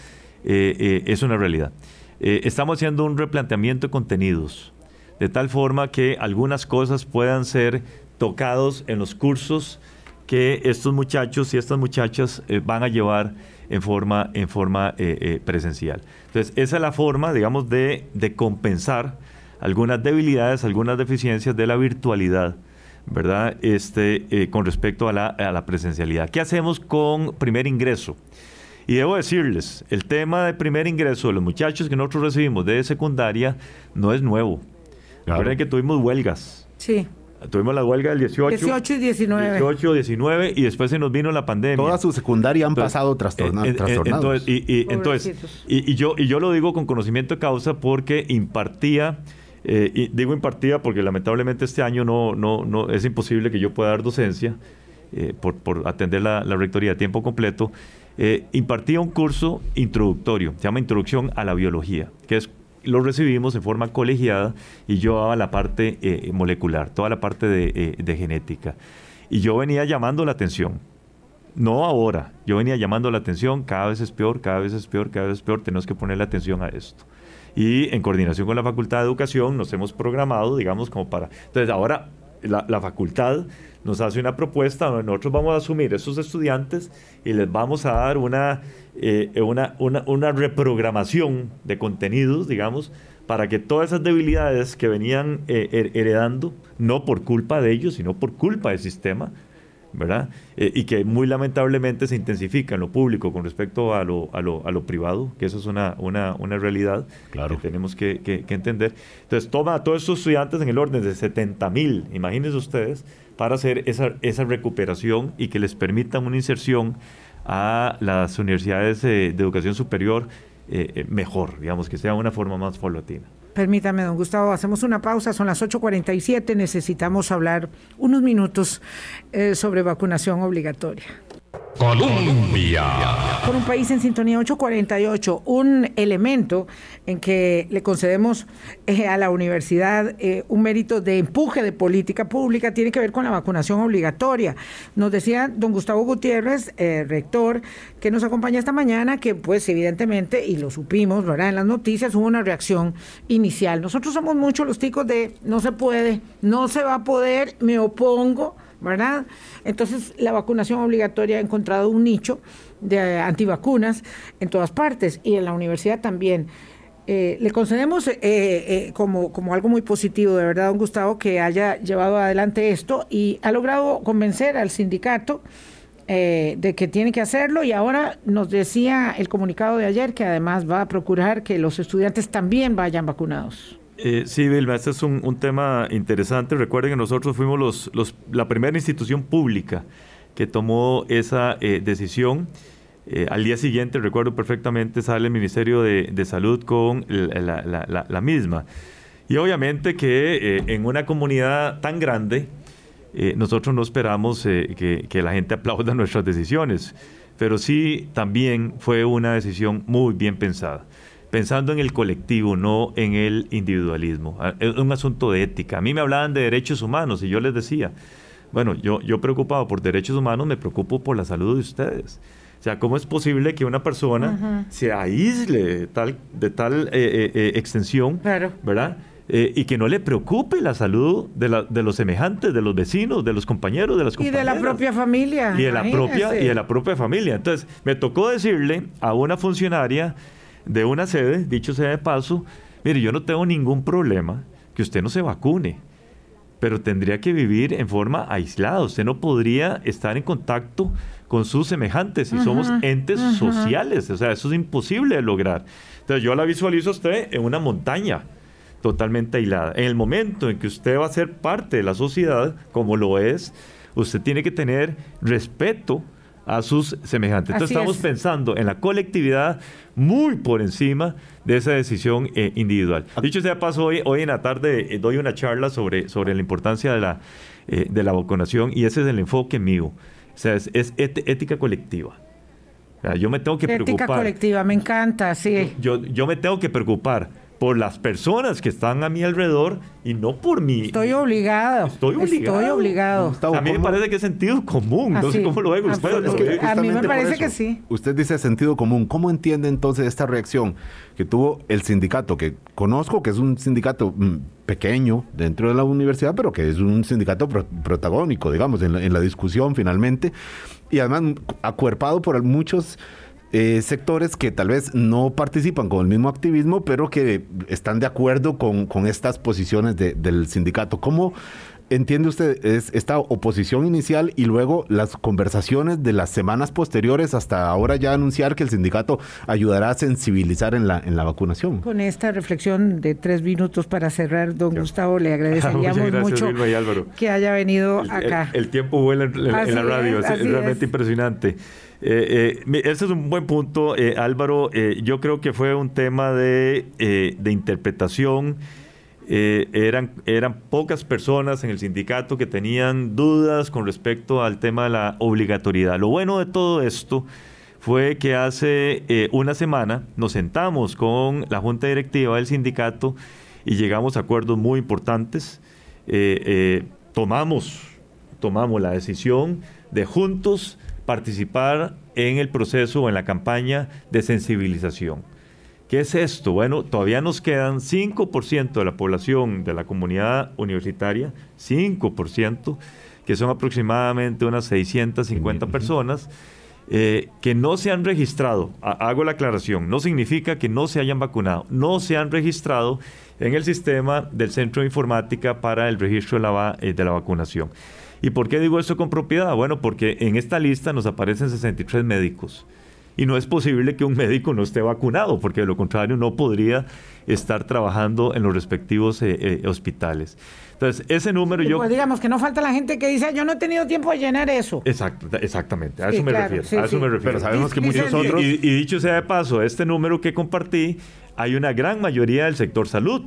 es una realidad. estamos haciendo un replanteamiento de contenidos, de tal forma que algunas cosas puedan ser tocados en los cursos que estos muchachos y estas muchachas eh, van a llevar en forma, en forma eh, eh, presencial. Entonces, esa es la forma, digamos, de, compensar algunas debilidades, algunas deficiencias de la virtualidad, ¿verdad? Este, con respecto a la, a la presencialidad. ¿Qué hacemos con primer ingreso? Y debo decirles, el tema de primer ingreso de los muchachos que nosotros recibimos de secundaria no es nuevo. Recuerden que tuvimos huelgas. Sí. Tuvimos la huelga del 18. 18 y 19. 18, 19 y después se nos vino la pandemia. Toda su secundaria han pasado trastornados. entonces, y, entonces y, yo, y yo lo digo con conocimiento de causa porque impartía, eh, y digo impartía porque lamentablemente este año no, no, no es imposible que yo pueda dar docencia eh, por, por, atender la, la, rectoría a tiempo completo. Eh, impartía un curso introductorio, se llama Introducción a la Biología, que es lo recibimos en forma colegiada y yo daba la parte eh, molecular, toda la parte eh, de, genética. Y yo venía llamando la atención. No ahora, yo venía llamando la atención, cada vez es peor, cada vez es peor, cada vez es peor, tenemos que ponerle atención a esto. Y en coordinación con la Facultad de Educación nos hemos programado, digamos, como para... Entonces ahora la, facultad nos hace una propuesta donde nosotros vamos a asumir esos estudiantes y les vamos a dar una, eh, una, una, reprogramación de contenidos, digamos, para que todas esas debilidades que venían eh, heredando, no por culpa de ellos, sino por culpa del sistema, ¿verdad? Eh, y que muy lamentablemente se intensifica en lo público con respecto a lo, a lo, a lo privado, que eso es una, una, una realidad claro. que tenemos que, que, entender. Entonces, toma a todos estos estudiantes en el orden de 70 mil, imagínense ustedes, para hacer esa, esa recuperación y que les permitan una inserción a las universidades de educación superior eh, eh, mejor, digamos, que sea una forma más paulatina. Permítame, don Gustavo, hacemos una pausa, son las 8.47, necesitamos hablar unos minutos eh, sobre vacunación obligatoria. Colombia. Por un país en sintonía 848, un elemento en que le concedemos eh, a la universidad eh, un mérito de empuje de política pública tiene que ver con la vacunación obligatoria. Nos decía don Gustavo Gutiérrez, eh, rector, que nos acompaña esta mañana, que pues evidentemente, y lo supimos, ¿verdad? En las noticias hubo una reacción inicial. Nosotros somos muchos los ticos de no se puede, no se va a poder, me opongo ¿verdad? Entonces, la vacunación obligatoria ha encontrado un nicho de antivacunas en todas partes y en la universidad también. Eh, le concedemos eh, eh, como, como algo muy positivo, de verdad, don Gustavo, que haya llevado adelante esto y ha logrado convencer al sindicato de que tiene que hacerlo y ahora nos decía el comunicado de ayer que además va a procurar que los estudiantes también vayan vacunados. Eh, sí, Vilma, este es un, tema interesante. Recuerden que nosotros fuimos los, la primera institución pública que tomó esa eh, decisión. Eh, al día siguiente, recuerdo perfectamente, sale el Ministerio de, Salud con la, misma. Y obviamente que en una comunidad tan grande, nosotros no esperamos que, que la gente aplauda nuestras decisiones, pero sí también fue una decisión muy bien pensada pensando en el colectivo, no en el individualismo. Ah, es un asunto de ética. A mí me hablaban de derechos humanos y yo les decía, bueno, yo, yo preocupado por derechos humanos me preocupo por la salud de ustedes. O sea, ¿cómo es posible que una persona se aísle de tal, de tal eh, eh, eh, extensión, ¿verdad? y que no le preocupe la salud de, la, de, los semejantes, de los vecinos, de los compañeros, de las compañeras. Y de la propia familia. Y de la propia, y de la propia familia. Entonces, me tocó decirle a una funcionaria de una sede, dicho sea de paso, mire, yo no tengo ningún problema que usted no se vacune, pero tendría que vivir en forma aislada. Usted no podría estar en contacto con sus semejantes y somos entes sociales. O sea, eso es imposible de lograr. Entonces yo la visualizo a usted en una montaña totalmente aislada. En el momento en que usted va a ser parte de la sociedad, como lo es, usted tiene que tener respeto a sus semejantes. Entonces estamos pensando en la colectividad muy por encima de esa decisión eh, individual. Ah. Dicho sea paso, hoy, hoy en la tarde eh, doy una charla sobre, sobre la importancia de la, eh, de la vacunación y ese es el enfoque mío. O sea, es, ética colectiva. yo me tengo que preocupar. Ética colectiva, me encanta, sí. Yo, yo me tengo que preocupar por las personas que están a mi alrededor y no por mí. Estoy obligado. Estoy obligado. Estoy obligado. A mí me parece que es sentido común. no sé cómo lo ven ustedes. a mí me parece que sí. Usted dice sentido común. ¿Cómo entiende entonces esta reacción que tuvo el sindicato, que conozco que es un sindicato mm, pequeño dentro de la universidad, pero que es un sindicato protagónico, digamos, en la, en la discusión finalmente, y además acuerpado por muchos eh, sectores que tal vez no participan con el mismo activismo, pero que están de acuerdo con, con estas posiciones del sindicato. ¿Cómo entiende usted es esta oposición inicial y luego las conversaciones de las semanas posteriores hasta ahora ya anunciar que el sindicato ayudará a sensibilizar en la, en la vacunación? Con esta reflexión de tres minutos para cerrar, don Gustavo, le (laughs) agradeceríamos mucho que haya venido acá. El, tiempo vuela en, la radio, es, realmente impresionante. Eh, eh, ese es un buen punto, eh, Álvaro. yo creo que fue un tema de, de interpretación. eran, eran pocas personas en el sindicato que tenían dudas con respecto al tema de la obligatoriedad. Lo bueno de todo esto fue que hace una semana nos sentamos con la junta directiva del sindicato y llegamos a acuerdos muy importantes. tomamos, tomamos la decisión de juntos participar en el proceso o en la campaña de sensibilización. ¿Qué es esto? Bueno, todavía nos quedan 5% de la población de la comunidad universitaria, 5%, que son aproximadamente unas 650 personas, eh, que no se han registrado. hago la aclaración, no significa que no se hayan vacunado, no se han registrado en el sistema del Centro de Informática para el registro de la, eh, de la vacunación. ¿Y por qué digo esto con propiedad? Bueno, porque en esta lista nos aparecen 63 médicos y no es posible que un médico no esté vacunado, porque de lo contrario no podría estar trabajando en los respectivos eh, eh, hospitales. Entonces, ese número yo... Pues digamos que no falta la gente que dice, yo no he tenido tiempo de llenar eso. Exacto, exactamente, a eso me refiero. a eso me refiero. Pero sabemos que muchos otros... Y, y, dicho sea de paso, este número que compartí, hay una gran mayoría del sector salud.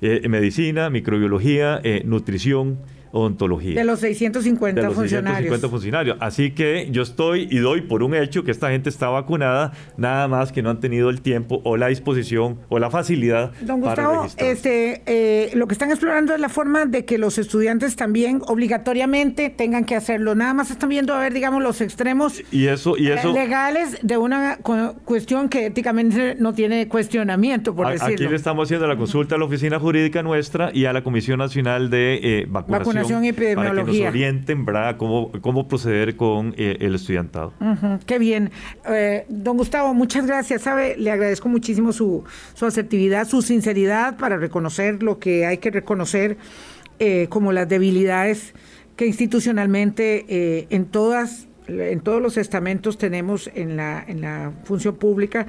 Eh, medicina, microbiología, nutrición, odontología. De los 650 de los funcionarios. 650 funcionarios. Así que yo estoy y doy por un hecho que esta gente está vacunada, nada más que no han tenido el tiempo o la disposición o la facilidad Don Gustavo, este, eh, lo que están explorando es la forma de que los estudiantes también obligatoriamente tengan que hacerlo. Nada más están viendo a ver, digamos, los extremos y eso, y eso, legales de una cuestión que éticamente no tiene cuestionamiento, por decirlo. Aquí le estamos haciendo la consulta a la oficina jurídica nuestra y a la Comisión Nacional de eh, Vacunación y Epidemiología. Para que nos orienten, ¿verdad?, cómo, cómo proceder con eh, el estudiantado. qué bien. Eh, don Gustavo, muchas gracias. ¿Sabe? Le agradezco muchísimo su, su asertividad, su sinceridad para reconocer lo que hay que reconocer eh, como las debilidades que institucionalmente en todas en todos los estamentos tenemos en la, en la función pública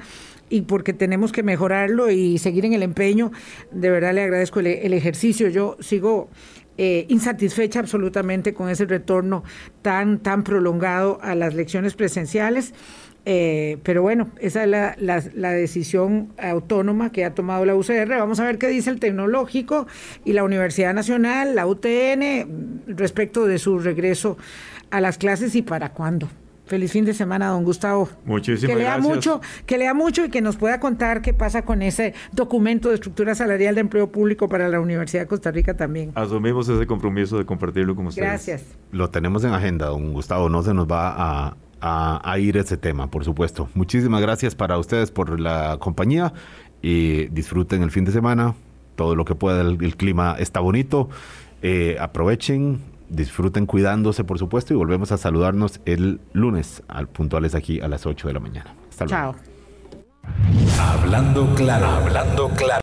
y porque tenemos que mejorarlo y seguir en el empeño. De verdad le agradezco el, el ejercicio. Yo sigo eh, insatisfecha absolutamente con ese retorno tan, tan prolongado a las lecciones presenciales. Eh, pero bueno, esa es la, la, decisión autónoma que ha tomado la UCR. Vamos a ver qué dice el Tecnológico y la Universidad Nacional, la UTN, respecto de su regreso a las clases y para cuándo. Feliz fin de semana, don Gustavo. Muchísimas que lea gracias. Mucho, que lea mucho y que nos pueda contar qué pasa con ese documento de estructura salarial de empleo público para la Universidad de Costa Rica también. Asumimos ese compromiso de compartirlo con ustedes. Gracias. Lo tenemos en agenda, don Gustavo. No se nos va a, ir ese tema, por supuesto. Muchísimas gracias para ustedes por la compañía y disfruten el fin de semana. Todo lo que pueda, el, clima está bonito. Eh, aprovechen, disfruten cuidándose, por supuesto, y volvemos a saludarnos el lunes al puntuales aquí a las 8 de la mañana. Hasta luego. Chao. Hablando claro, hablando claro.